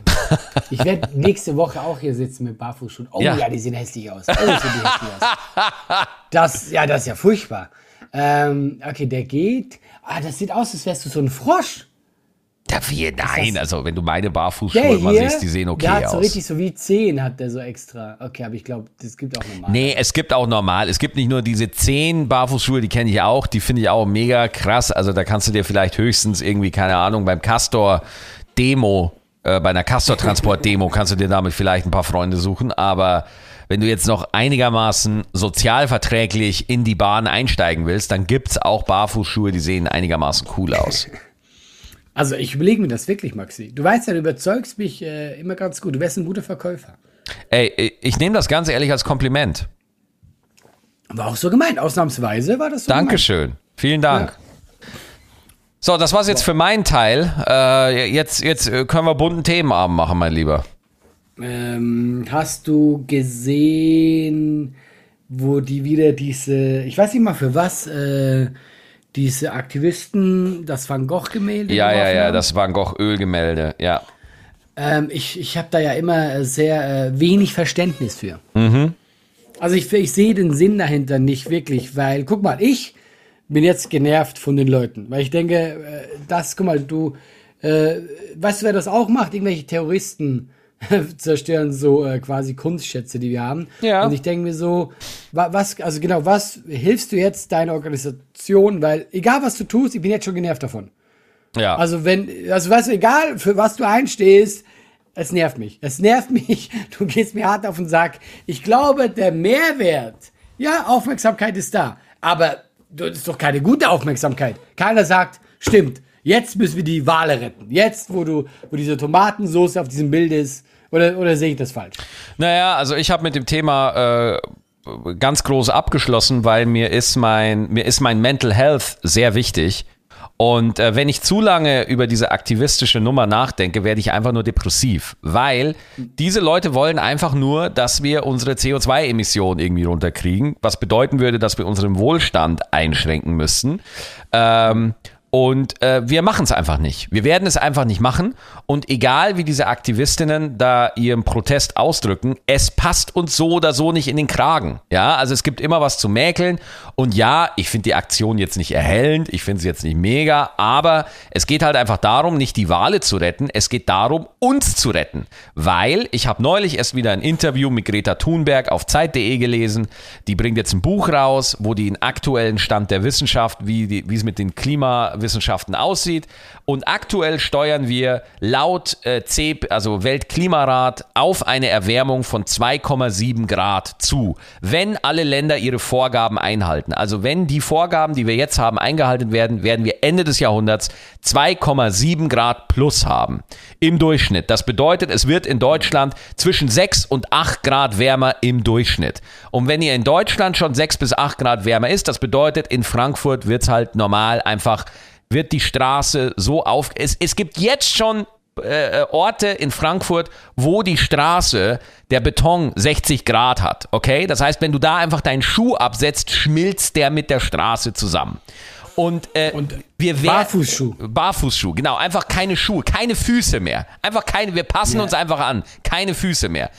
Ich werde nächste Woche auch hier sitzen mit Barfußschuhen. Oh Ja. ja, die sehen hässlich aus. Oh, die hässlich aus. Das, ja, das ist ja furchtbar. Ähm, okay, der geht. Ah, das sieht aus, als wärst du so ein Frosch. Dafür, nein, also wenn du meine Barfußschuhe mal hier, siehst, die sehen okay der hat so aus. richtig so wie Zehen hat der so extra. Okay, aber ich glaube, das gibt auch normal. Nee, es gibt auch normal. Es gibt nicht nur diese zehn Barfußschuhe, die kenne ich auch, die finde ich auch mega krass. Also da kannst du dir vielleicht höchstens irgendwie, keine Ahnung, beim Castor Demo, äh, bei einer Castor Transport Demo kannst du dir damit vielleicht ein paar Freunde suchen. Aber wenn du jetzt noch einigermaßen sozialverträglich in die Bahn einsteigen willst, dann gibt's auch Barfußschuhe, die sehen einigermaßen cool aus. Also ich überlege mir das wirklich, Maxi. Du weißt ja, du überzeugst mich äh, immer ganz gut. Du wärst ein guter Verkäufer. Ey, ich nehme das ganz ehrlich als Kompliment. War auch so gemeint. Ausnahmsweise war das so Dankeschön. Vielen Dank. So, das war's jetzt für meinen Teil. Äh, jetzt, jetzt äh, können wir bunten Themenabend machen, mein Lieber. Ähm, hast du gesehen, wo die wieder diese, ich weiß nicht mal für was, äh, diese Aktivisten das Van Gogh-Gemälde Ja, ja, ja, haben? das Van Gogh Ölgemälde, ja. Ähm, ich ich habe da ja immer äh, sehr äh, wenig Verständnis für. Also ich, ich sehe den Sinn dahinter nicht wirklich, weil, guck mal, ich bin jetzt genervt von den Leuten, weil ich denke, äh, das, guck mal, du, äh, weißt du, wer das auch macht? Irgendwelche Terroristen zerstören so äh, quasi Kunstschätze, die wir haben. Ja. Und ich denke mir so, wa, was, also genau, was hilfst du jetzt deiner Organisation? Weil egal was du tust, ich bin jetzt schon genervt davon. Ja. Also wenn, also weißt du, egal für was du einstehst, es nervt mich. Es nervt mich. Du gehst mir hart auf den Sack. Ich glaube, der Mehrwert, ja, Aufmerksamkeit ist da. Aber das ist doch keine gute Aufmerksamkeit. Keiner sagt, stimmt, jetzt müssen wir die Wale retten. Jetzt, wo du, wo diese Tomatensauce auf diesem Bild ist. Oder, oder sehe ich das falsch? Naja, also ich habe mit dem Thema äh, ganz groß abgeschlossen, weil mir ist mein, mir ist mein Mental Health sehr wichtig. Und äh, wenn ich zu lange über diese aktivistische Nummer nachdenke, werde ich einfach nur depressiv, weil diese Leute wollen einfach nur, dass wir unsere CO2-Emissionen irgendwie runterkriegen, was bedeuten würde, dass wir unseren Wohlstand einschränken müssten. Ähm, Und äh, wir machen es einfach nicht. Wir werden es einfach nicht machen. Und egal wie diese Aktivistinnen da ihren Protest ausdrücken, es passt uns so oder so nicht in den Kragen. Ja, also es gibt immer was zu mäkeln. Und ja, ich finde die Aktion jetzt nicht erhellend, ich finde sie jetzt nicht mega, aber es geht halt einfach darum, nicht die Wale zu retten, es geht darum, uns zu retten. Weil ich habe neulich erst wieder ein Interview mit Greta Thunberg auf Zeit.de gelesen. Die bringt jetzt ein Buch raus, wo die den aktuellen Stand der Wissenschaft, wie, es mit den Klima Wissenschaften aussieht. Und aktuell steuern wir laut äh, CEP, also Weltklimarat, auf eine Erwärmung von 2,7 Grad zu, wenn alle Länder ihre Vorgaben einhalten. Also wenn die Vorgaben, die wir jetzt haben, eingehalten werden, werden wir Ende des Jahrhunderts 2,7 Grad plus haben im Durchschnitt. Das bedeutet, es wird in Deutschland zwischen 6 und 8 Grad wärmer im Durchschnitt. Und wenn ihr in Deutschland schon 6 bis 8 Grad wärmer ist, das bedeutet, in Frankfurt wird es halt normal einfach wird die Straße so auf. Es, es gibt jetzt schon äh, Orte in Frankfurt, wo die Straße der Beton 60 Grad hat. Okay? Das heißt, wenn du da einfach deinen Schuh absetzt, schmilzt der mit der Straße zusammen. Und, äh, Und wir werden. Barfußschuh. Barfußschuh, genau. Einfach keine Schuhe, keine Füße mehr. Einfach keine, wir passen ja. uns einfach an. Keine Füße mehr.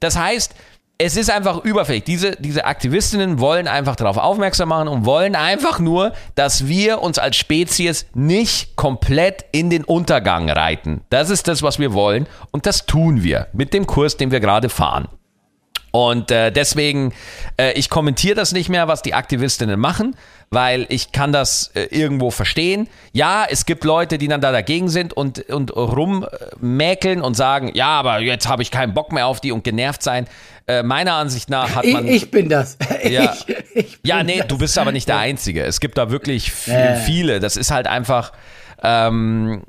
Das heißt, es ist einfach überfällig. Diese, diese Aktivistinnen wollen einfach darauf aufmerksam machen und wollen einfach nur, dass wir uns als Spezies nicht komplett in den Untergang reiten. Das ist das, was wir wollen und das tun wir mit dem Kurs, den wir gerade fahren. Und äh, deswegen, äh, ich kommentiere das nicht mehr, was die Aktivistinnen machen, weil ich kann das äh, irgendwo verstehen. Ja, es gibt Leute, die dann da dagegen sind und, und rummäkeln und sagen, ja, aber jetzt habe ich keinen Bock mehr auf die und genervt sein. Äh, meiner Ansicht nach hat man. Ich, ich bin das. Ja, ich, ich bin ja nee, das. du bist aber nicht der Einzige. Es gibt da wirklich viel, viele. Das ist halt einfach, ähm,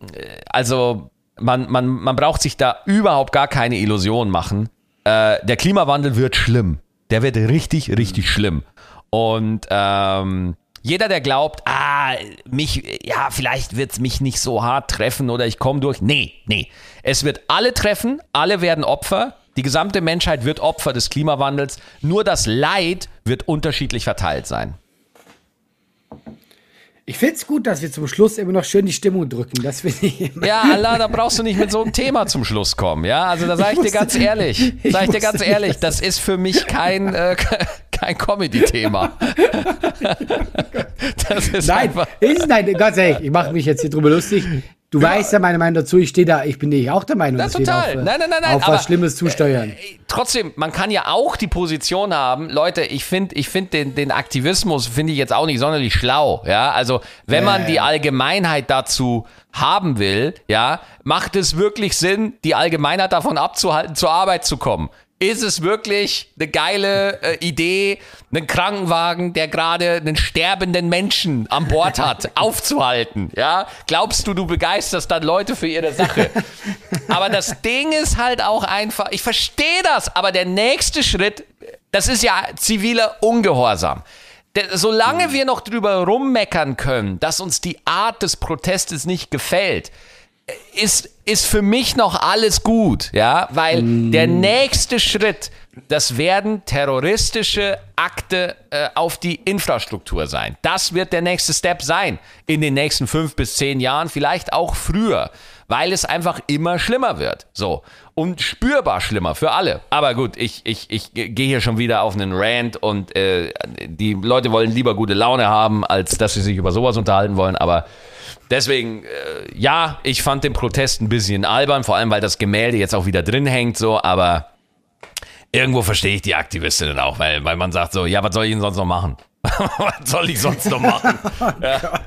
also man, man, man braucht sich da überhaupt gar keine Illusion machen äh, der Klimawandel wird schlimm. Der wird richtig, richtig schlimm. Und ähm, jeder, der glaubt, ah, mich, ja, vielleicht wird es mich nicht so hart treffen oder ich komme durch. Nee, nee. Es wird alle treffen, alle werden Opfer. Die gesamte Menschheit wird Opfer des Klimawandels. Nur das Leid wird unterschiedlich verteilt sein. Ich finde es gut, dass wir zum Schluss immer noch schön die Stimmung drücken. Das finde ich immer. Ja, Allah, da brauchst du nicht mit so einem Thema zum Schluss kommen. Ja, also da sage ich, ich, dir ganz ehrlich, sage ich dir ganz ehrlich, das ist für mich kein, äh, kein Comedy-Thema. das ist nein, einfach. Ist, nein, ganz ehrlich, ich mache mich jetzt hier drüber lustig. Du ja. weißt ja meine Meinung dazu, ich stehe da, ich bin nicht auch der Meinung, dass total. wir auf, nein, nein, nein, auf was Schlimmes zusteuern. Äh, trotzdem, man kann ja auch die Position haben, Leute, ich finde ich find den, den Aktivismus, finde ich jetzt auch nicht sonderlich schlau, ja, also wenn man die Allgemeinheit dazu haben will, ja, macht es wirklich Sinn, die Allgemeinheit davon abzuhalten, zur Arbeit zu kommen ist es wirklich eine geile äh, Idee, einen Krankenwagen, der gerade einen sterbenden Menschen an Bord hat, aufzuhalten? Ja, glaubst du, du begeisterst dann Leute für ihre Sache? Aber das Ding ist halt auch einfach, ich verstehe das, aber der nächste Schritt, das ist ja ziviler Ungehorsam. Solange wir noch drüber rummeckern können, dass uns die Art des Protestes nicht gefällt, ist, ist für mich noch alles gut, ja, weil mm. der nächste Schritt, das werden terroristische Akte äh, auf die Infrastruktur sein. Das wird der nächste Step sein in den nächsten fünf bis zehn Jahren, vielleicht auch früher, weil es einfach immer schlimmer wird. So. Und spürbar schlimmer für alle. Aber gut, ich, ich, ich gehe hier schon wieder auf einen Rant und äh, die Leute wollen lieber gute Laune haben, als dass sie sich über sowas unterhalten wollen, aber Deswegen, äh, ja, ich fand den Protest ein bisschen albern, vor allem weil das Gemälde jetzt auch wieder drin hängt, so, aber irgendwo verstehe ich die Aktivistinnen auch, weil, weil man sagt so, ja, was soll ich denn sonst noch machen? Was soll ich sonst noch machen? Oh ja.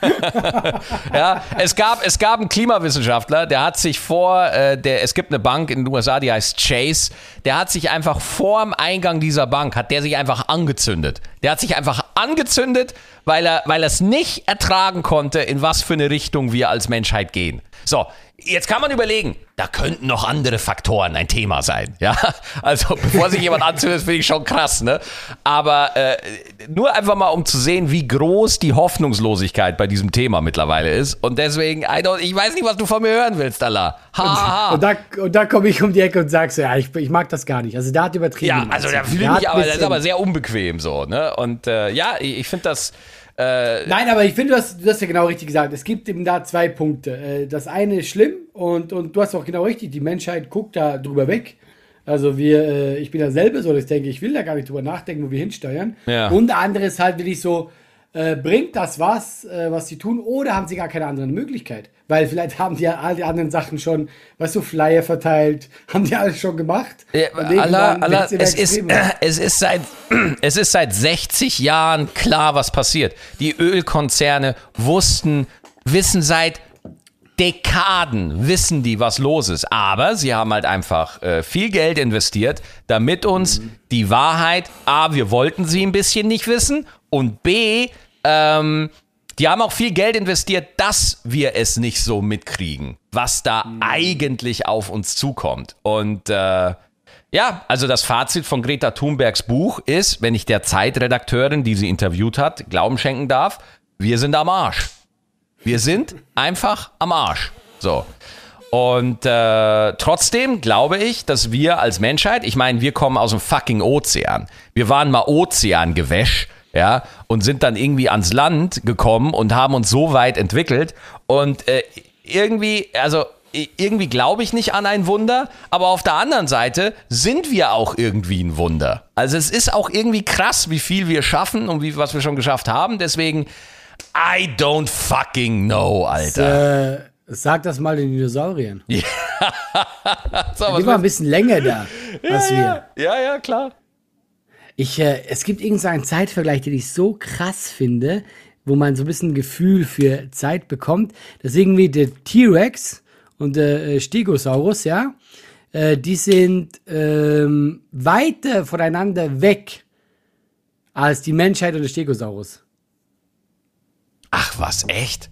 ja, es gab, es gab einen Klimawissenschaftler, der hat sich vor, äh, der, es gibt eine Bank in den USA, die heißt Chase, der hat sich einfach vor dem Eingang dieser Bank, hat der sich einfach angezündet. Der hat sich einfach angezündet, weil er, weil er es nicht ertragen konnte, in was für eine Richtung wir als Menschheit gehen. So, Jetzt kann man überlegen, da könnten noch andere Faktoren ein Thema sein. Ja, also bevor sich jemand anzündet, finde ich schon krass, ne? Aber äh, nur einfach mal, um zu sehen, wie groß die Hoffnungslosigkeit bei diesem Thema mittlerweile ist. Und deswegen, ich weiß nicht, was du von mir hören willst, Allah. Ha, ha. Und, da, und da komme ich um die Ecke und sage so, ja, ich, ich mag das gar nicht. Also da hat übertrieben. Ja, also da fühle ich aber, das ist aber sehr unbequem so, ne? Und äh, ja, ich, ich finde das Äh, Nein, aber ich finde, du hast, du hast ja genau richtig gesagt. Es gibt eben da zwei Punkte. Äh, Das eine ist schlimm und, und du hast auch genau richtig, die Menschheit guckt da drüber weg. Also wir, äh, ich bin da selber so, dass ich denke, ich will da gar nicht drüber nachdenken, wo wir hinsteuern. Ja. Und der andere ist halt wirklich so, äh, bringt das was, äh, was sie tun, oder haben sie gar keine andere Möglichkeit? Weil vielleicht haben die ja all die anderen Sachen schon, weißt du, Flyer verteilt, haben die alles schon gemacht. Ja, Allah, Allah, es, ist, es, ist seit, es ist seit 60 Jahren klar, was passiert. Die Ölkonzerne wussten, wissen seit Dekaden, wissen die, was los ist. Aber sie haben halt einfach äh, viel Geld investiert, damit uns die Wahrheit, A, wir wollten sie ein bisschen nicht wissen und B, ähm, die haben auch viel Geld investiert, dass wir es nicht so mitkriegen, was da eigentlich auf uns zukommt. Und äh, ja, also das Fazit von Greta Thunbergs Buch ist, wenn ich der Zeitredakteurin, die sie interviewt hat, Glauben schenken darf, wir sind am Arsch. Wir sind einfach am Arsch. So. Und äh, trotzdem glaube ich, dass wir als Menschheit, ich meine, wir kommen aus dem fucking Ozean. Wir waren mal Ozeangewäsch, ja, und sind dann irgendwie ans Land gekommen und haben uns so weit entwickelt. Und äh, irgendwie, also irgendwie glaube ich nicht an ein Wunder, aber auf der anderen Seite sind wir auch irgendwie ein Wunder. Also es ist auch irgendwie krass, wie viel wir schaffen und wie, was wir schon geschafft haben. Deswegen, I don't fucking know, Alter. Äh, sag das mal den Dinosauriern. So, was Die waren ein bisschen länger da als wir. ja, ja, ja, klar. Ich, äh, es gibt irgendeinen Zeitvergleich, den ich so krass finde, wo man so ein bisschen Gefühl für Zeit bekommt. Das ist irgendwie der T-Rex und der äh, Stegosaurus, ja. Äh, die sind ähm, weiter voneinander weg als die Menschheit und der Stegosaurus. Ach, was, echt?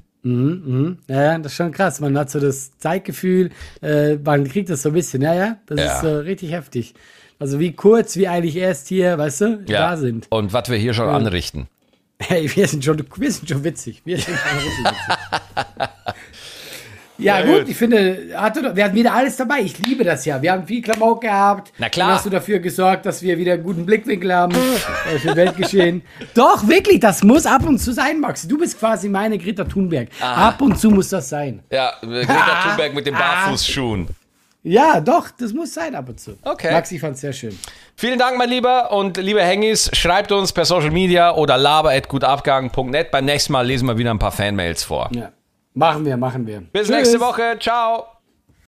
Ja, das ist schon krass. Man hat so das Zeitgefühl, äh, man kriegt das so ein bisschen, ja, ja. Das Ja. ist so richtig heftig. Also wie kurz wir eigentlich erst hier, weißt du, da sind. Und was wir hier schon anrichten. Hey, wir sind schon, wir sind schon witzig. Wir sind schon richtig witzig. Ja, Ja, gut, ich finde, hat, wir hatten wieder alles dabei. Ich liebe das ja. Wir haben viel Klamauk gehabt. Na klar. Dann hast du dafür gesorgt, dass wir wieder einen guten Blickwinkel haben äh, für Weltgeschehen. Doch, wirklich, das muss ab und zu sein, Max. Du bist quasi meine Greta Thunberg. Ab und zu muss das sein. Ja, Greta Thunberg mit den Barfußschuhen. Ja, doch, das muss sein ab und zu. Okay. Max, ich fand's sehr schön. Vielen Dank, mein Lieber. Und liebe Hengis, schreibt uns per Social Media oder laber.gutabgang.net. Beim nächsten Mal lesen wir wieder ein paar Fanmails vor. Ja. Machen wir, machen wir. Bis Tschüss. nächste Woche. Ciao.